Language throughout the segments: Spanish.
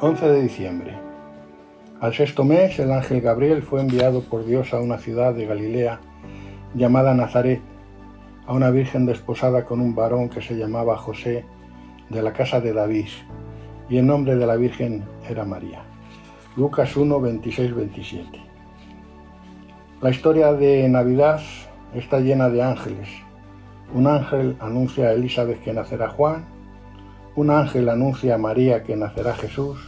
De diciembre. Al sexto mes, el ángel Gabriel fue enviado por Dios a una ciudad de Galilea llamada Nazaret, a una virgen desposada con un varón que se llamaba José, de la casa de David, y el nombre de la virgen era María. Lucas 1, 26, 27. La historia de Navidad está llena de ángeles. Un ángel anuncia a Elizabeth que nacerá Juan, un ángel anuncia a María que nacerá Jesús,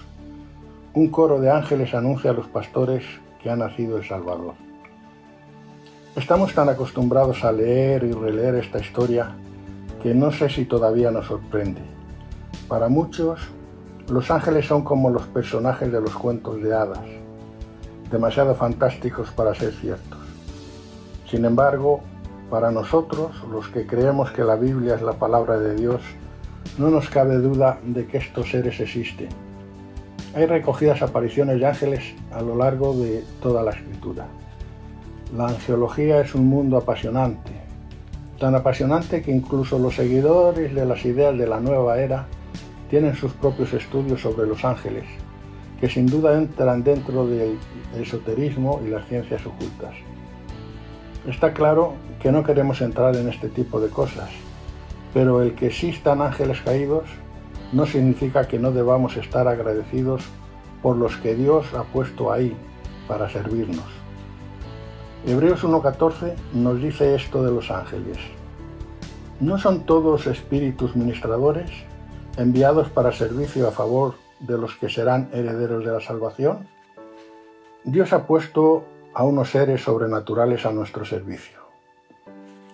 un coro de ángeles anuncia a los pastores que ha nacido el Salvador. Estamos tan acostumbrados a leer y releer esta historia que no sé si todavía nos sorprende. Para muchos, los ángeles son como los personajes de los cuentos de hadas, demasiado fantásticos para ser ciertos. Sin embargo, para nosotros, los que creemos que la Biblia es la palabra de Dios, no nos cabe duda de que estos seres existen hay recogidas apariciones de ángeles a lo largo de toda la escritura. La angelología es un mundo apasionante, tan apasionante que incluso los seguidores de las ideas de la nueva era tienen sus propios estudios sobre los ángeles, que sin duda entran dentro del esoterismo y las ciencias ocultas. Está claro que no queremos entrar en este tipo de cosas, pero el que existan ángeles caídos no significa que no debamos estar agradecidos por los que Dios ha puesto ahí para servirnos. Hebreos 1.14 nos dice esto de los ángeles. ¿No son todos espíritus ministradores enviados para servicio a favor de los que serán herederos de la salvación? Dios ha puesto a unos seres sobrenaturales a nuestro servicio.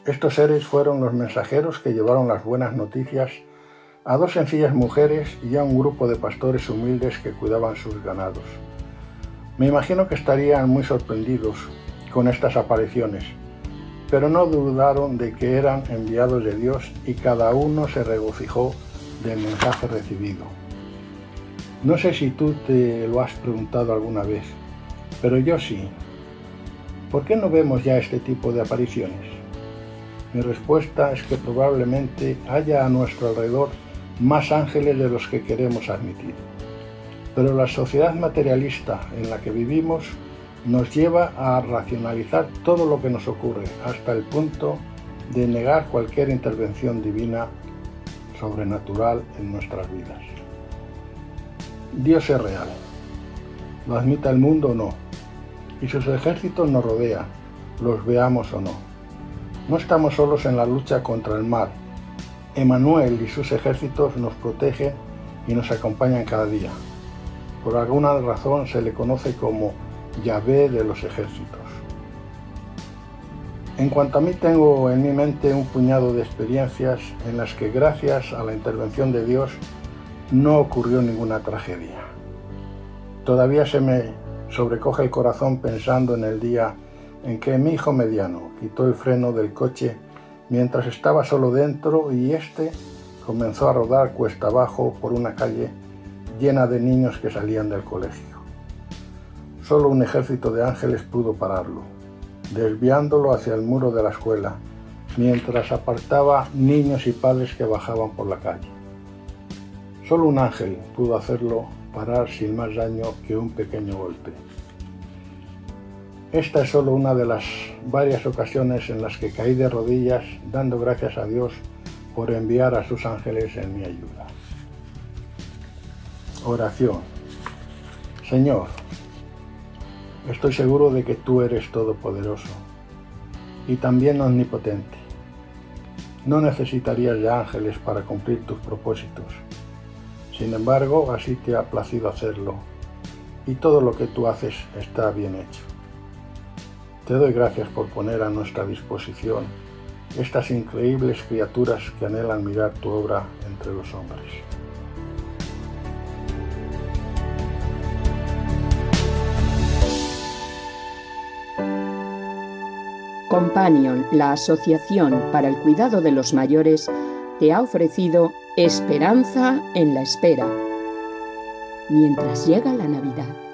Estos seres fueron los mensajeros que llevaron las buenas noticias a dos sencillas mujeres y a un grupo de pastores humildes que cuidaban sus ganados. Me imagino que estarían muy sorprendidos con estas apariciones, pero no dudaron de que eran enviados de Dios y cada uno se regocijó del mensaje recibido. No sé si tú te lo has preguntado alguna vez, pero yo sí. ¿Por qué no vemos ya este tipo de apariciones? Mi respuesta es que probablemente haya a nuestro alrededor más ángeles de los que queremos admitir. Pero la sociedad materialista en la que vivimos nos lleva a racionalizar todo lo que nos ocurre hasta el punto de negar cualquier intervención divina sobrenatural en nuestras vidas. Dios es real, lo admita el mundo o no, y sus ejércitos nos rodean, los veamos o no. No estamos solos en la lucha contra el mal, Emanuel y sus ejércitos nos protegen y nos acompañan cada día. Por alguna razón se le conoce como Yahvé de los ejércitos. En cuanto a mí tengo en mi mente un puñado de experiencias en las que gracias a la intervención de Dios no ocurrió ninguna tragedia. Todavía se me sobrecoge el corazón pensando en el día en que mi hijo mediano quitó el freno del coche mientras estaba solo dentro y éste comenzó a rodar cuesta abajo por una calle llena de niños que salían del colegio. Solo un ejército de ángeles pudo pararlo, desviándolo hacia el muro de la escuela, mientras apartaba niños y padres que bajaban por la calle. Solo un ángel pudo hacerlo parar sin más daño que un pequeño golpe. Esta es solo una de las varias ocasiones en las que caí de rodillas dando gracias a Dios por enviar a sus ángeles en mi ayuda. Oración. Señor, estoy seguro de que tú eres todopoderoso y también omnipotente. No necesitarías de ángeles para cumplir tus propósitos. Sin embargo, así te ha placido hacerlo y todo lo que tú haces está bien hecho. Te doy gracias por poner a nuestra disposición estas increíbles criaturas que anhelan mirar tu obra entre los hombres. Companion, la Asociación para el Cuidado de los Mayores, te ha ofrecido Esperanza en la Espera, mientras llega la Navidad.